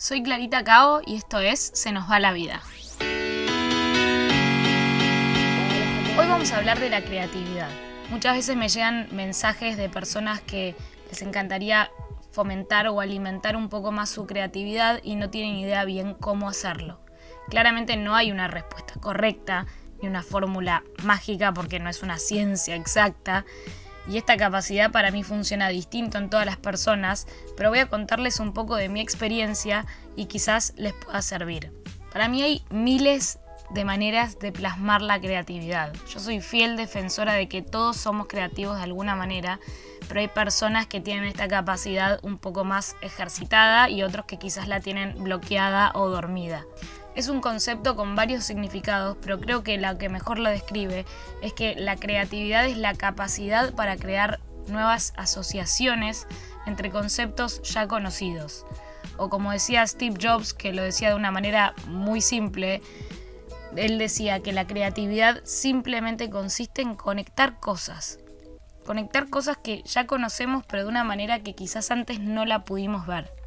Soy Clarita Cao y esto es Se nos va la vida. Hoy vamos a hablar de la creatividad. Muchas veces me llegan mensajes de personas que les encantaría fomentar o alimentar un poco más su creatividad y no tienen idea bien cómo hacerlo. Claramente no hay una respuesta correcta ni una fórmula mágica porque no es una ciencia exacta y esta capacidad para mí funciona distinto en todas las personas, pero voy a contarles un poco de mi experiencia y quizás les pueda servir. Para mí hay miles de maneras de plasmar la creatividad. Yo soy fiel defensora de que todos somos creativos de alguna manera, pero hay personas que tienen esta capacidad un poco más ejercitada y otros que quizás la tienen bloqueada o dormida. Es un concepto con varios significados, pero creo que la que mejor lo describe es que la creatividad es la capacidad para crear nuevas asociaciones entre conceptos ya conocidos. O como decía Steve Jobs, que lo decía de una manera muy simple, él decía que la creatividad simplemente consiste en conectar cosas. Conectar cosas que ya conocemos pero de una manera que quizás antes no la pudimos ver.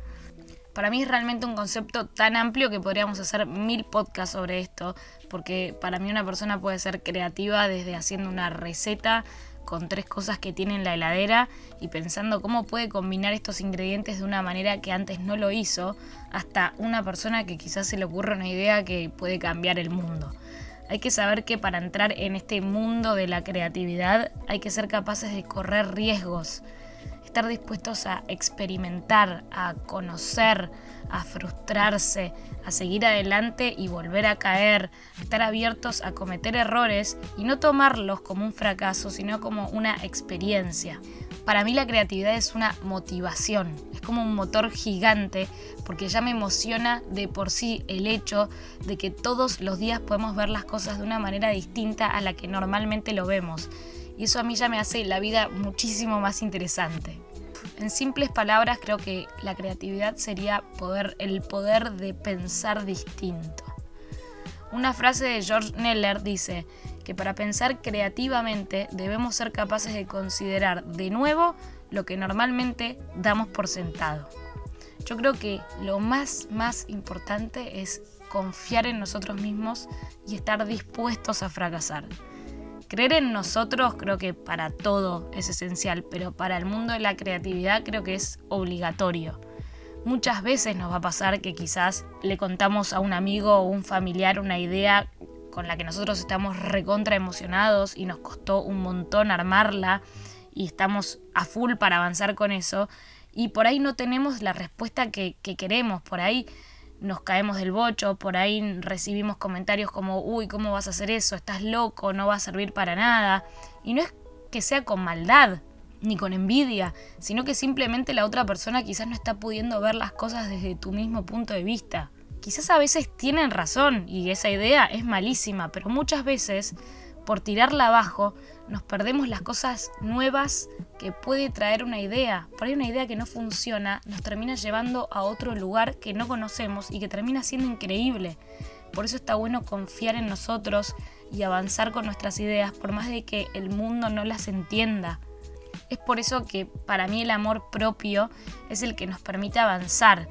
Para mí es realmente un concepto tan amplio que podríamos hacer mil podcasts sobre esto, porque para mí una persona puede ser creativa desde haciendo una receta con tres cosas que tiene en la heladera y pensando cómo puede combinar estos ingredientes de una manera que antes no lo hizo, hasta una persona que quizás se le ocurra una idea que puede cambiar el mundo. Hay que saber que para entrar en este mundo de la creatividad hay que ser capaces de correr riesgos estar dispuestos a experimentar, a conocer, a frustrarse, a seguir adelante y volver a caer, estar abiertos a cometer errores y no tomarlos como un fracaso, sino como una experiencia. Para mí la creatividad es una motivación, es como un motor gigante porque ya me emociona de por sí el hecho de que todos los días podemos ver las cosas de una manera distinta a la que normalmente lo vemos y eso a mí ya me hace la vida muchísimo más interesante. En simples palabras creo que la creatividad sería poder, el poder de pensar distinto. Una frase de George Neller dice que para pensar creativamente debemos ser capaces de considerar de nuevo lo que normalmente damos por sentado. Yo creo que lo más, más importante es confiar en nosotros mismos y estar dispuestos a fracasar. Creer en nosotros creo que para todo es esencial, pero para el mundo de la creatividad creo que es obligatorio. Muchas veces nos va a pasar que quizás le contamos a un amigo o un familiar una idea con la que nosotros estamos recontra emocionados y nos costó un montón armarla y estamos a full para avanzar con eso y por ahí no tenemos la respuesta que, que queremos, por ahí nos caemos del bocho, por ahí recibimos comentarios como, uy, ¿cómo vas a hacer eso? Estás loco, no va a servir para nada. Y no es que sea con maldad, ni con envidia, sino que simplemente la otra persona quizás no está pudiendo ver las cosas desde tu mismo punto de vista. Quizás a veces tienen razón y esa idea es malísima, pero muchas veces por tirarla abajo, nos perdemos las cosas nuevas que puede traer una idea. Por ahí una idea que no funciona nos termina llevando a otro lugar que no conocemos y que termina siendo increíble. Por eso está bueno confiar en nosotros y avanzar con nuestras ideas por más de que el mundo no las entienda. Es por eso que para mí el amor propio es el que nos permite avanzar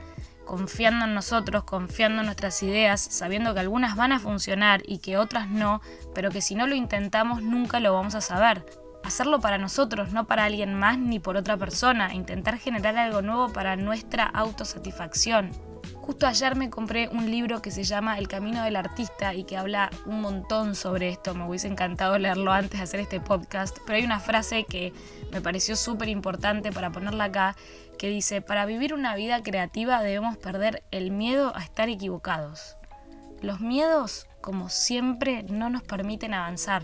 confiando en nosotros, confiando en nuestras ideas, sabiendo que algunas van a funcionar y que otras no, pero que si no lo intentamos nunca lo vamos a saber. Hacerlo para nosotros, no para alguien más ni por otra persona, intentar generar algo nuevo para nuestra autosatisfacción. Justo ayer me compré un libro que se llama El Camino del Artista y que habla un montón sobre esto. Me hubiese encantado leerlo antes de hacer este podcast, pero hay una frase que me pareció súper importante para ponerla acá, que dice, para vivir una vida creativa debemos perder el miedo a estar equivocados. Los miedos, como siempre, no nos permiten avanzar.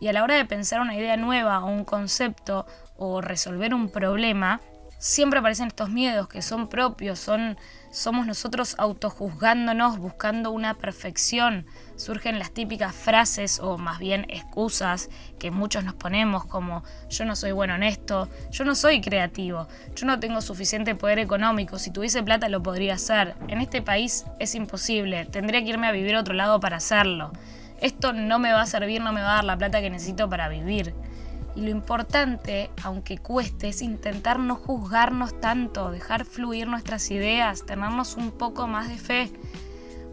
Y a la hora de pensar una idea nueva o un concepto o resolver un problema, siempre aparecen estos miedos que son propios, son somos nosotros autojuzgándonos, buscando una perfección. Surgen las típicas frases o más bien excusas que muchos nos ponemos como yo no soy bueno en esto, yo no soy creativo, yo no tengo suficiente poder económico, si tuviese plata lo podría hacer, en este país es imposible, tendría que irme a vivir a otro lado para hacerlo, esto no me va a servir, no me va a dar la plata que necesito para vivir. Y lo importante, aunque cueste, es intentar no juzgarnos tanto, dejar fluir nuestras ideas, tenernos un poco más de fe.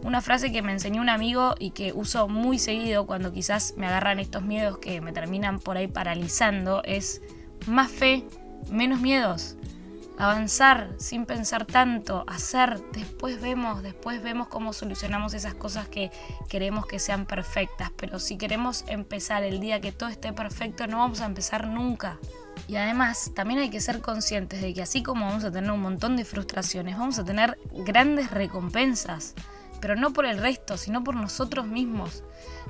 Una frase que me enseñó un amigo y que uso muy seguido cuando quizás me agarran estos miedos que me terminan por ahí paralizando es más fe, menos miedos avanzar sin pensar tanto, hacer, después vemos, después vemos cómo solucionamos esas cosas que queremos que sean perfectas, pero si queremos empezar el día que todo esté perfecto, no vamos a empezar nunca. Y además también hay que ser conscientes de que así como vamos a tener un montón de frustraciones, vamos a tener grandes recompensas, pero no por el resto, sino por nosotros mismos.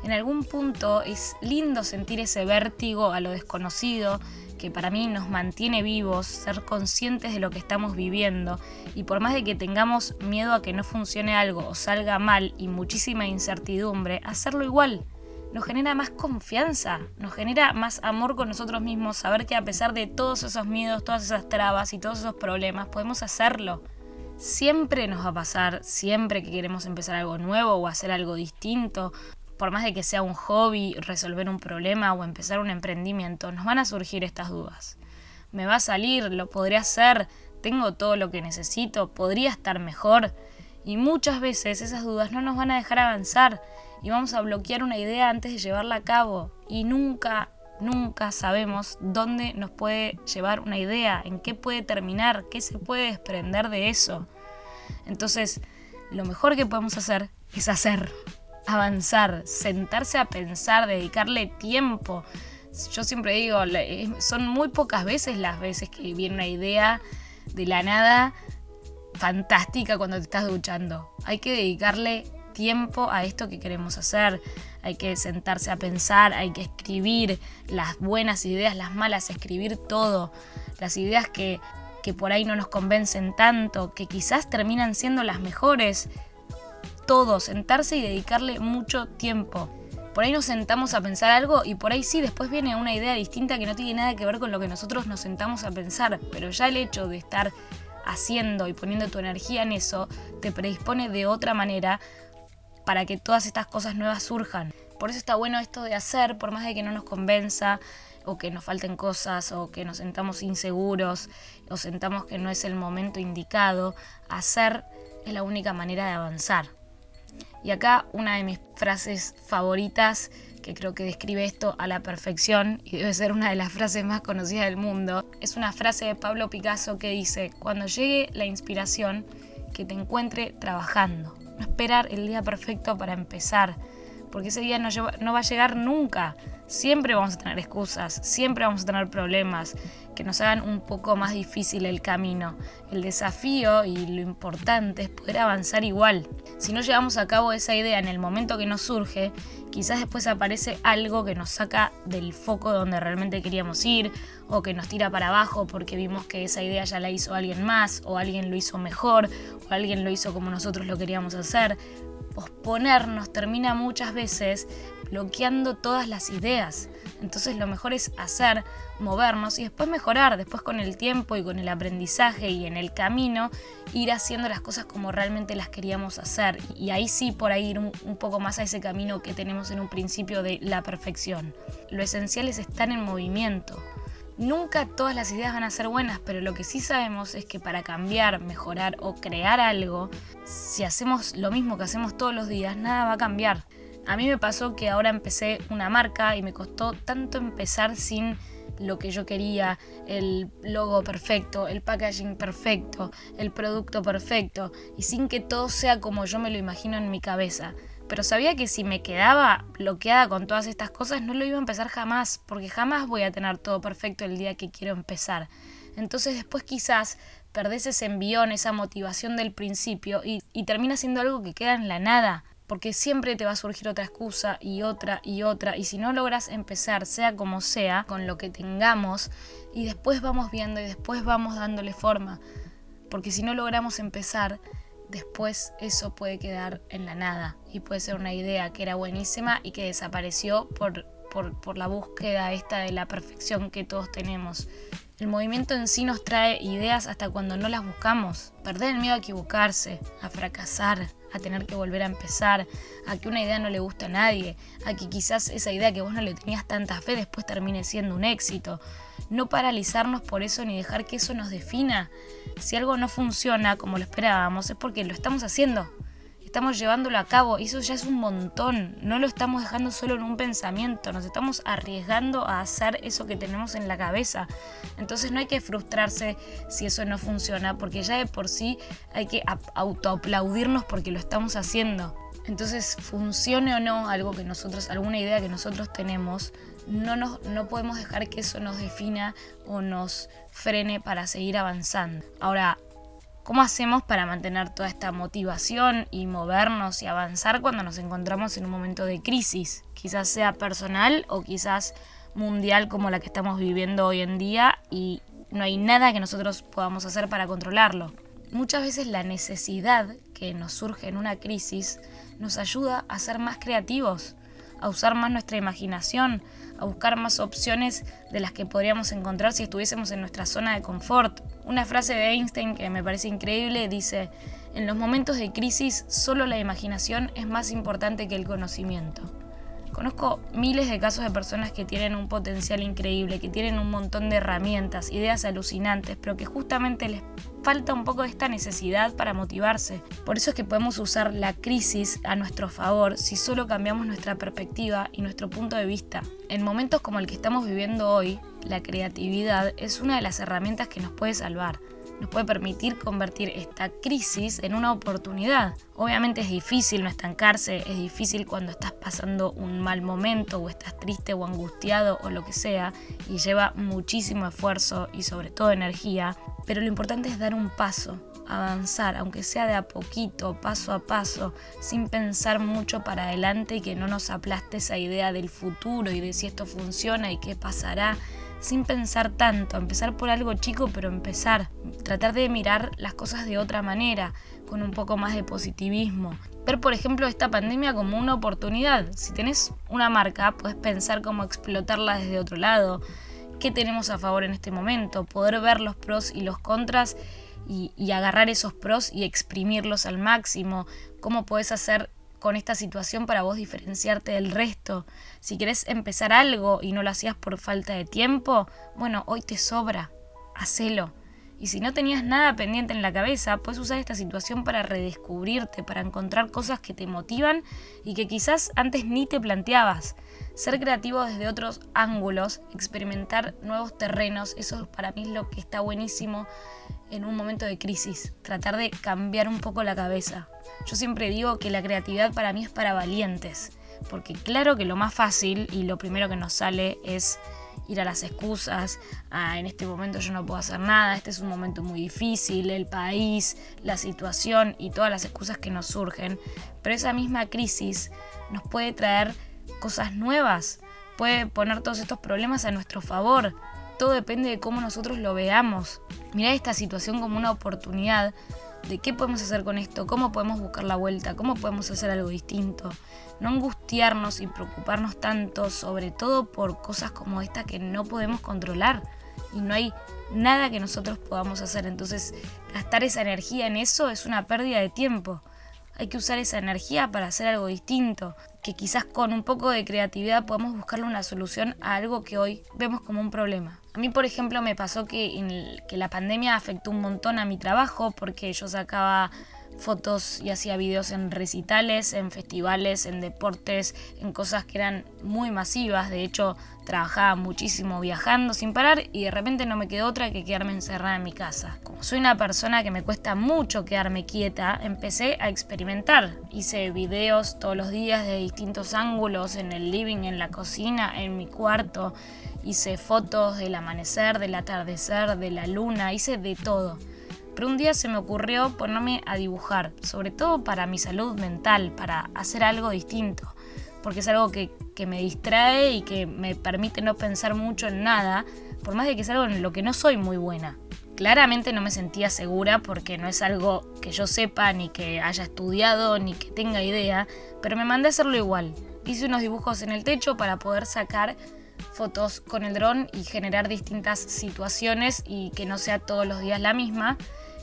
En algún punto es lindo sentir ese vértigo a lo desconocido, que para mí nos mantiene vivos, ser conscientes de lo que estamos viviendo y por más de que tengamos miedo a que no funcione algo o salga mal y muchísima incertidumbre, hacerlo igual. Nos genera más confianza, nos genera más amor con nosotros mismos, saber que a pesar de todos esos miedos, todas esas trabas y todos esos problemas, podemos hacerlo. Siempre nos va a pasar, siempre que queremos empezar algo nuevo o hacer algo distinto, por más de que sea un hobby, resolver un problema o empezar un emprendimiento, nos van a surgir estas dudas. ¿Me va a salir? ¿Lo podré hacer? ¿Tengo todo lo que necesito? ¿Podría estar mejor? Y muchas veces esas dudas no nos van a dejar avanzar y vamos a bloquear una idea antes de llevarla a cabo. Y nunca, nunca sabemos dónde nos puede llevar una idea, en qué puede terminar, qué se puede desprender de eso. Entonces, lo mejor que podemos hacer es hacer avanzar, sentarse a pensar, dedicarle tiempo. Yo siempre digo, son muy pocas veces las veces que viene una idea de la nada fantástica cuando te estás duchando. Hay que dedicarle tiempo a esto que queremos hacer. Hay que sentarse a pensar, hay que escribir las buenas ideas, las malas, escribir todo. Las ideas que, que por ahí no nos convencen tanto, que quizás terminan siendo las mejores todo, sentarse y dedicarle mucho tiempo. Por ahí nos sentamos a pensar algo y por ahí sí, después viene una idea distinta que no tiene nada que ver con lo que nosotros nos sentamos a pensar, pero ya el hecho de estar haciendo y poniendo tu energía en eso te predispone de otra manera para que todas estas cosas nuevas surjan. Por eso está bueno esto de hacer, por más de que no nos convenza o que nos falten cosas o que nos sentamos inseguros o sentamos que no es el momento indicado, hacer es la única manera de avanzar. Y acá una de mis frases favoritas, que creo que describe esto a la perfección y debe ser una de las frases más conocidas del mundo, es una frase de Pablo Picasso que dice, cuando llegue la inspiración, que te encuentre trabajando. No esperar el día perfecto para empezar, porque ese día no, no va a llegar nunca. Siempre vamos a tener excusas, siempre vamos a tener problemas que nos hagan un poco más difícil el camino. El desafío y lo importante es poder avanzar igual. Si no llevamos a cabo esa idea en el momento que nos surge, quizás después aparece algo que nos saca del foco donde realmente queríamos ir o que nos tira para abajo porque vimos que esa idea ya la hizo alguien más o alguien lo hizo mejor o alguien lo hizo como nosotros lo queríamos hacer posponernos termina muchas veces bloqueando todas las ideas. Entonces lo mejor es hacer, movernos y después mejorar, después con el tiempo y con el aprendizaje y en el camino ir haciendo las cosas como realmente las queríamos hacer. Y ahí sí por ahí ir un, poco más a ese camino que tenemos en un principio de la perfección. Lo esencial es estar en movimiento. Nunca todas las ideas van a ser buenas, pero lo que sí sabemos es que para cambiar, mejorar o crear algo, si hacemos lo mismo que hacemos todos los días, nada va a cambiar. A mí me pasó que ahora empecé una marca y me costó tanto empezar sin lo que yo quería, el logo perfecto, el packaging perfecto, el producto perfecto, y sin que todo sea como yo me lo imagino en mi cabeza pero sabía que si me quedaba bloqueada con todas estas cosas no lo iba a empezar jamás, porque jamás voy a tener todo perfecto el día que quiero empezar. Entonces después quizás perdés ese envión, esa motivación del principio y, y termina siendo algo que queda en la nada, porque siempre te va a surgir otra excusa y otra y otra, y si no logras empezar, sea como sea, con lo que tengamos, y después vamos viendo y después vamos dándole forma, porque si no logramos empezar, después eso puede quedar en la nada y puede ser una idea que era buenísima y que desapareció por, por, la búsqueda esta de la perfección que todos tenemos. El movimiento en sí nos trae ideas hasta cuando no las buscamos. Perder el miedo a equivocarse, a fracasar, a tener que volver a empezar, a que una idea no le gusta a nadie, a que quizás esa idea que vos no le tenías tanta fe después termine siendo un éxito. No paralizarnos por eso ni dejar que eso nos defina. Si algo no funciona como lo esperábamos es porque lo estamos haciendo estamos llevándolo a cabo eso ya es un montón. No lo estamos dejando solo en un pensamiento, nos estamos arriesgando a hacer eso que tenemos en la cabeza. Entonces no hay que frustrarse si eso no funciona, porque ya de por sí hay que autoaplaudirnos porque lo estamos haciendo. Entonces, funcione o no algo que nosotros, alguna idea que nosotros tenemos, no, nos, no podemos dejar que eso nos defina o nos frene para seguir avanzando. Ahora, ¿Cómo hacemos para mantener toda esta motivación y movernos y avanzar cuando nos encontramos en un momento de crisis? Quizás sea personal o quizás mundial como la que estamos viviendo hoy en día y no hay nada que nosotros podamos hacer para controlarlo. Muchas veces la necesidad que nos surge en una crisis nos ayuda a ser más creativos, a usar más nuestra imaginación, a buscar más opciones de las que podríamos encontrar si estuviésemos en nuestra zona de confort. Una frase de Einstein que me parece increíble dice, en los momentos de crisis solo la imaginación es más importante que el conocimiento. Conozco miles de casos de personas que tienen un potencial increíble, que tienen un montón de herramientas, ideas alucinantes, pero que justamente les falta un poco de esta necesidad para motivarse. Por eso es que podemos usar la crisis a nuestro favor si solo cambiamos nuestra perspectiva y nuestro punto de vista. En momentos como el que estamos viviendo hoy, la creatividad es una de las herramientas que nos puede salvar nos puede permitir convertir esta crisis en una oportunidad. Obviamente es difícil no estancarse, es difícil cuando estás pasando un mal momento o estás triste o angustiado o lo que sea y lleva muchísimo esfuerzo y sobre todo energía, pero lo importante es dar un paso, avanzar, aunque sea de a poquito, paso a paso, sin pensar mucho para adelante y que no nos aplaste esa idea del futuro y de si esto funciona y qué pasará sin pensar tanto, empezar por algo chico, pero empezar, tratar de mirar las cosas de otra manera, con un poco más de positivismo. Ver, por ejemplo, esta pandemia como una oportunidad. Si tenés una marca, puedes pensar cómo explotarla desde otro lado. ¿Qué tenemos a favor en este momento? Poder ver los pros y los contras y, agarrar esos pros y exprimirlos al máximo. ¿Cómo puedes hacer con esta situación para vos diferenciarte del resto. Si querés empezar algo y no lo hacías por falta de tiempo, bueno, hoy te sobra, hacelo. Y si no tenías nada pendiente en la cabeza, puedes usar esta situación para redescubrirte, para encontrar cosas que te motivan y que quizás antes ni te planteabas. Ser creativo desde otros ángulos, experimentar nuevos terrenos, eso para mí es lo que está buenísimo en un momento de crisis. Tratar de cambiar un poco la cabeza. Yo siempre digo que la creatividad para mí es para valientes. Porque claro que lo más fácil y lo primero que nos sale es ir a las excusas, ah, en este momento yo no puedo hacer nada, este es un momento muy difícil, el país, la situación y todas las excusas que nos surgen, pero esa misma crisis nos puede traer cosas nuevas, puede poner todos estos problemas a nuestro favor, todo depende de cómo nosotros lo veamos. Mirar esta situación como una oportunidad de qué podemos hacer con esto, cómo podemos buscar la vuelta, cómo podemos hacer algo distinto. No angustiarnos y preocuparnos tanto, sobre todo por cosas como esta que no podemos controlar y no hay nada que nosotros podamos hacer. Entonces, gastar esa energía en eso es una pérdida de tiempo. Hay que usar esa energía para hacer algo distinto, que quizás con un poco de creatividad podamos buscarle una solución a algo que hoy vemos como un problema. A mí, por ejemplo, me pasó que, que la pandemia afectó un montón a mi trabajo porque yo sacaba fotos y hacía videos en recitales, en festivales, en deportes, en cosas que eran muy masivas. De hecho, trabajaba muchísimo viajando sin parar y de repente no me quedó otra que quedarme encerrada en mi casa. Como soy una persona que me cuesta mucho quedarme quieta, empecé a experimentar. Hice videos todos los días de distintos ángulos, en el living, en la cocina, en mi cuarto. Hice fotos del amanecer, del atardecer, de la luna, hice de todo. Pero un día se me ocurrió ponerme a dibujar, sobre todo para mi salud mental, para hacer algo distinto, porque es algo que, me distrae y que me permite no pensar mucho en nada, por más de que es algo en lo que no soy muy buena. Claramente no me sentía segura porque no es algo que yo sepa, ni que haya estudiado, ni que tenga idea, pero me mandé a hacerlo igual. Hice unos dibujos en el techo para poder sacar fotos con el dron y generar distintas situaciones y que no sea todos los días la misma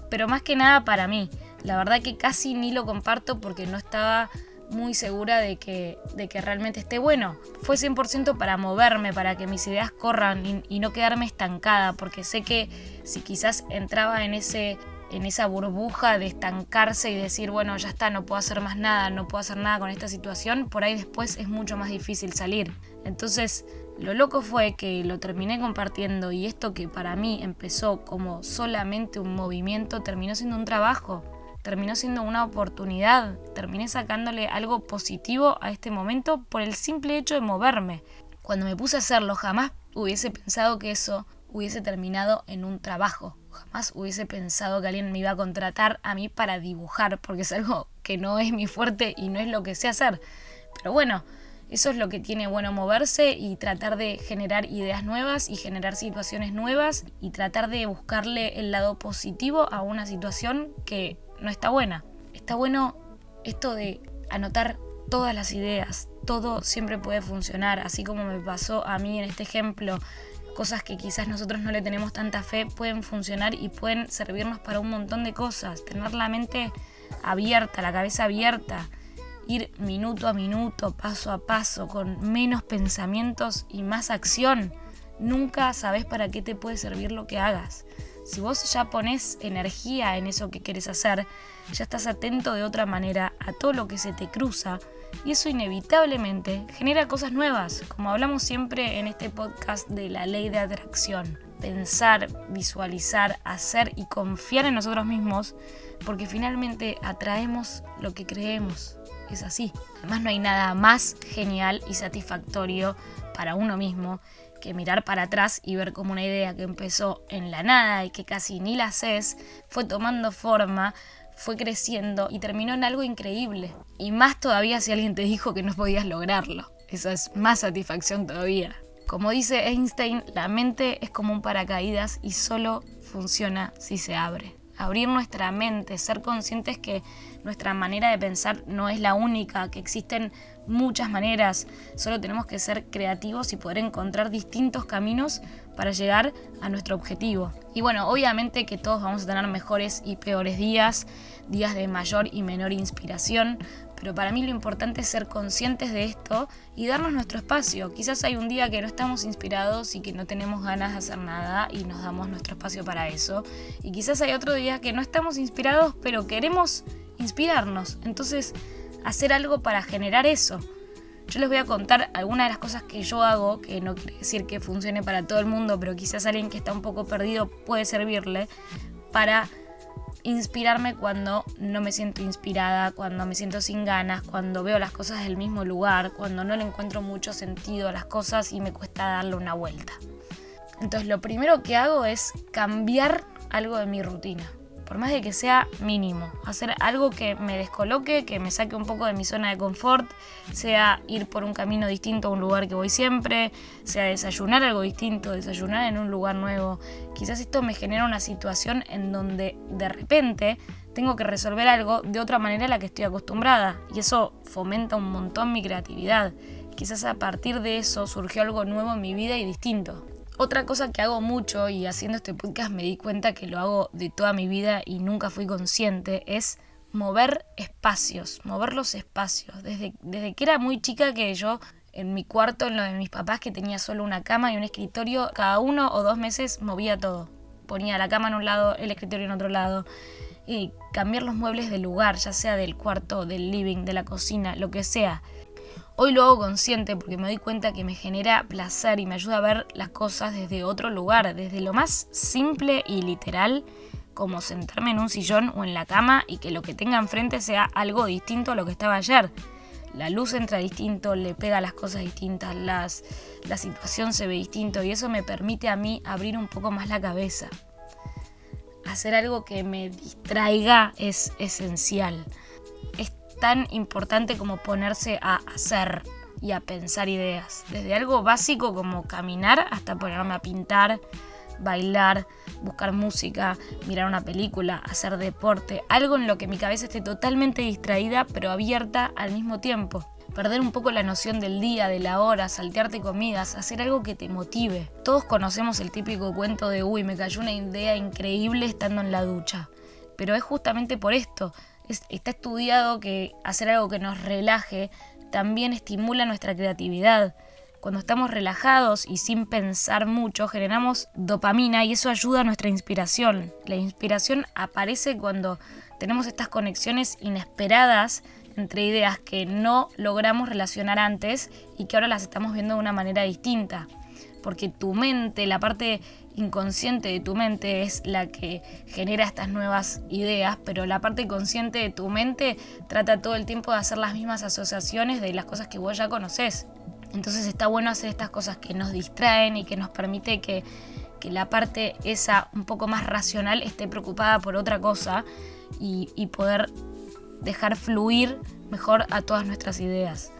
pero más que nada para mí. La verdad que casi ni lo comparto porque no estaba muy segura de que, de que realmente esté bueno. Fue 100% para moverme, para que mis ideas corran y, no quedarme estancada, porque sé que si quizás entraba en, ese, en esa burbuja de estancarse y decir, bueno, ya está, no puedo hacer más nada, no puedo hacer nada con esta situación, por ahí después es mucho más difícil salir. Entonces, lo loco fue que lo terminé compartiendo y esto que para mí empezó como solamente un movimiento terminó siendo un trabajo terminó siendo una oportunidad, terminé sacándole algo positivo a este momento por el simple hecho de moverme. Cuando me puse a hacerlo jamás hubiese pensado que eso hubiese terminado en un trabajo, jamás hubiese pensado que alguien me iba a contratar a mí para dibujar, porque es algo que no es mi fuerte y no es lo que sé hacer. Pero bueno, eso es lo que tiene bueno moverse y tratar de generar ideas nuevas y generar situaciones nuevas y tratar de buscarle el lado positivo a una situación que no está buena. Está bueno esto de anotar todas las ideas, todo siempre puede funcionar, así como me pasó a mí en este ejemplo, cosas que quizás nosotros no le tenemos tanta fe pueden funcionar y pueden servirnos para un montón de cosas, tener la mente abierta, la cabeza abierta, ir minuto a minuto, paso a paso, con menos pensamientos y más acción. Nunca sabes para qué te puede servir lo que hagas. Si vos ya pones energía en eso que quieres hacer, ya estás atento de otra manera a todo lo que se te cruza y eso inevitablemente genera cosas nuevas, como hablamos siempre en este podcast de la ley de atracción. Pensar, visualizar, hacer y confiar en nosotros mismos, porque finalmente atraemos lo que creemos. Es así. Además no hay nada más genial y satisfactorio para uno mismo que mirar para atrás y ver cómo una idea que empezó en la nada y que casi ni la haces, fue tomando forma, fue creciendo y terminó en algo increíble. Y más todavía si alguien te dijo que no podías lograrlo. Eso es más satisfacción todavía. Como dice Einstein, la mente es como un paracaídas y solo funciona si se abre. Abrir nuestra mente, ser conscientes que nuestra manera de pensar no es la única, que existen muchas maneras, solo tenemos que ser creativos y poder encontrar distintos caminos para llegar a nuestro objetivo. Y bueno, obviamente que todos vamos a tener mejores y peores días, días de mayor y menor inspiración, pero para mí lo importante es ser conscientes de esto y darnos nuestro espacio. Quizás hay un día que no estamos inspirados y que no tenemos ganas de hacer nada y nos damos nuestro espacio para eso. Y quizás hay otro día que no estamos inspirados, pero queremos inspirarnos. Entonces, hacer algo para generar eso. Yo les voy a contar algunas de las cosas que yo hago, que no quiere decir que funcione para todo el mundo, pero quizás alguien que está un poco perdido puede servirle para inspirarme cuando no me siento inspirada, cuando me siento sin ganas, cuando veo las cosas del mismo lugar, cuando no le encuentro mucho sentido a las cosas y me cuesta darle una vuelta. Entonces lo primero que hago es cambiar algo de mi rutina por más de que sea mínimo. Hacer algo que me descoloque, que me saque un poco de mi zona de confort, sea ir por un camino distinto a un lugar que voy siempre, sea desayunar algo distinto, desayunar en un lugar nuevo. Quizás esto me genera una situación en donde de repente tengo que resolver algo de otra manera a la que estoy acostumbrada y eso fomenta un montón mi creatividad. Quizás a partir de eso surgió algo nuevo en mi vida y distinto. Otra cosa que hago mucho y haciendo este podcast me di cuenta que lo hago de toda mi vida y nunca fui consciente es mover espacios, mover los espacios. Desde, desde que era muy chica que yo en mi cuarto, en lo de mis papás, que tenía solo una cama y un escritorio, cada uno o dos meses movía todo. Ponía la cama en un lado, el escritorio en otro lado. Y cambiar los muebles de lugar, ya sea del cuarto, del living, de la cocina, lo que sea. Hoy lo hago consciente porque me doy cuenta que me genera placer y me ayuda a ver las cosas desde otro lugar, desde lo más simple y literal, como sentarme en un sillón o en la cama y que lo que tenga enfrente sea algo distinto a lo que estaba ayer. La luz entra distinto, le pega las cosas distintas, las, la situación se ve distinto y eso me permite a mí abrir un poco más la cabeza. Hacer algo que me distraiga es esencial tan importante como ponerse a hacer y a pensar ideas. Desde algo básico como caminar hasta ponerme a pintar, bailar, buscar música, mirar una película, hacer deporte, algo en lo que mi cabeza esté totalmente distraída pero abierta al mismo tiempo. Perder un poco la noción del día, de la hora, saltearte comidas, hacer algo que te motive. Todos conocemos el típico cuento de, uy, me cayó una idea increíble estando en la ducha. pero es justamente por esto. Está estudiado que hacer algo que nos relaje también estimula nuestra creatividad. Cuando estamos relajados y sin pensar mucho, generamos dopamina y eso ayuda a nuestra inspiración. La inspiración aparece cuando tenemos estas conexiones inesperadas entre ideas que no logramos relacionar antes y que ahora las estamos viendo de una manera distinta. Porque tu mente, la parte inconsciente de tu mente es la que genera estas nuevas ideas, pero la parte consciente de tu mente trata todo el tiempo de hacer las mismas asociaciones de las cosas que vos ya conoces. Entonces está bueno hacer estas cosas que nos distraen y que nos permite que, la parte esa un poco más racional esté preocupada por otra cosa y poder dejar fluir mejor a todas nuestras ideas.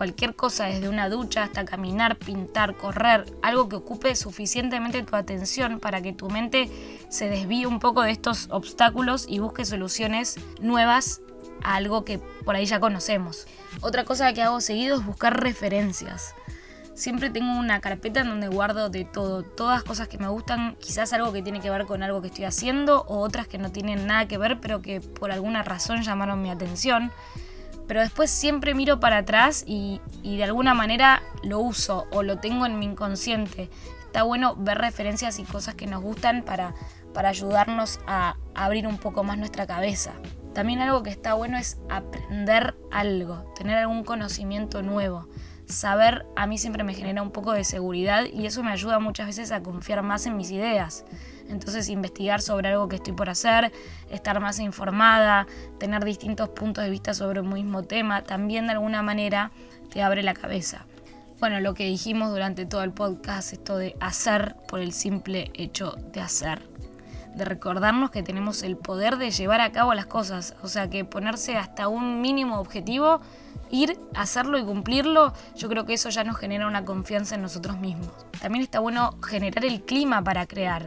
Cualquier cosa, desde una ducha hasta caminar, pintar, correr, algo que ocupe suficientemente tu atención para que tu mente se desvíe un poco de estos obstáculos y busque soluciones nuevas a algo que por ahí ya conocemos. Otra cosa que hago seguido es buscar referencias. Siempre tengo una carpeta en donde guardo de todo, todas cosas que me gustan, quizás algo que tiene que ver con algo que estoy haciendo o otras que no tienen nada que ver pero que por alguna razón llamaron mi atención. Pero después siempre miro para atrás y, de alguna manera lo uso o lo tengo en mi inconsciente. Está bueno ver referencias y cosas que nos gustan para, para ayudarnos a abrir un poco más nuestra cabeza. También algo que está bueno es aprender algo, tener algún conocimiento nuevo. Saber a mí siempre me genera un poco de seguridad y eso me ayuda muchas veces a confiar más en mis ideas. Entonces investigar sobre algo que estoy por hacer, estar más informada, tener distintos puntos de vista sobre un mismo tema, también de alguna manera te abre la cabeza. Bueno, lo que dijimos durante todo el podcast, esto de hacer por el simple hecho de hacer de recordarnos que tenemos el poder de llevar a cabo las cosas. O sea, que ponerse hasta un mínimo objetivo, ir, hacerlo y cumplirlo, yo creo que eso ya nos genera una confianza en nosotros mismos. También está bueno generar el clima para crear.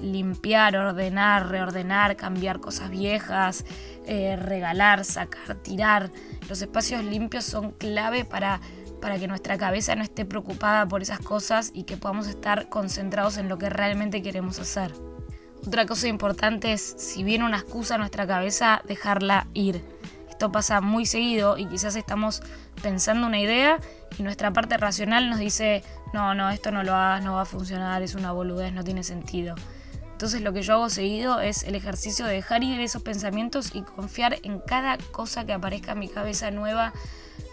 Limpiar, ordenar, reordenar, cambiar cosas viejas, eh, regalar, sacar, tirar. Los espacios limpios son clave para para que nuestra cabeza no esté preocupada por esas cosas y que podamos estar concentrados en lo que realmente queremos hacer. Otra cosa importante es, si viene una excusa a nuestra cabeza, dejarla ir. Esto pasa muy seguido y quizás estamos pensando una idea y nuestra parte racional nos dice, no, no, esto no lo hagas, no va a funcionar, es una boludez, no tiene sentido. Entonces lo que yo hago seguido es el ejercicio de dejar ir esos pensamientos y confiar en cada cosa que aparezca en mi cabeza nueva,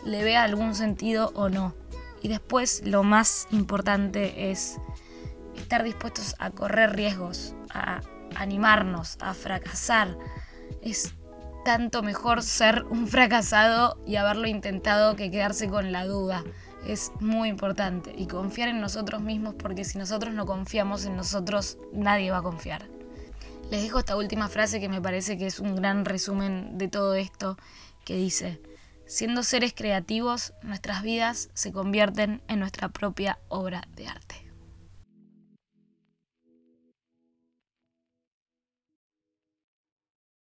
le vea algún sentido o no. Y después lo más importante es estar dispuestos a correr riesgos, a animarnos, a fracasar. Es tanto mejor ser un fracasado y haberlo intentado que quedarse con la duda. Es muy importante y confiar en nosotros mismos porque si nosotros no confiamos en nosotros, nadie va a confiar. Les dejo esta última frase que me parece que es un gran resumen de todo esto, que dice, siendo seres creativos, nuestras vidas se convierten en nuestra propia obra de arte.